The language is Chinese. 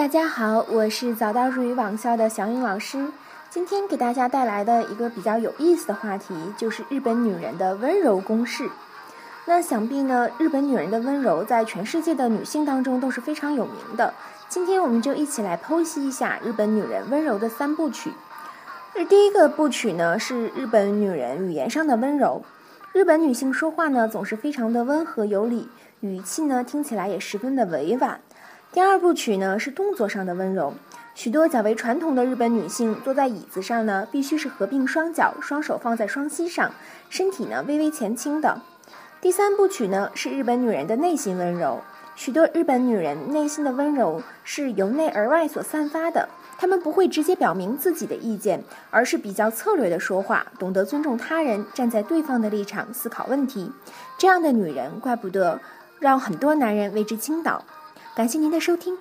大家好，我是早到日语网校的小颖老师。今天给大家带来的一个比较有意思的话题，就是日本女人的温柔公式。那想必呢，日本女人的温柔在全世界的女性当中都是非常有名的。今天我们就一起来剖析一下日本女人温柔的三部曲。第一个部曲呢是日本女人语言上的温柔。日本女性说话呢总是非常的温和有礼，语气呢听起来也十分的委婉。第二部曲呢是动作上的温柔。许多较为传统的日本女性坐在椅子上呢，必须是合并双脚，双手放在双膝上，身体呢微微前倾的。第三部曲呢是日本女人的内心温柔。许多日本女人内心的温柔是由内而外所散发的，她们不会直接表明自己的意见，而是比较策略的说话，懂得尊重他人，站在对方的立场思考问题。这样的女人，怪不得让很多男人为之倾倒。感谢您的收听。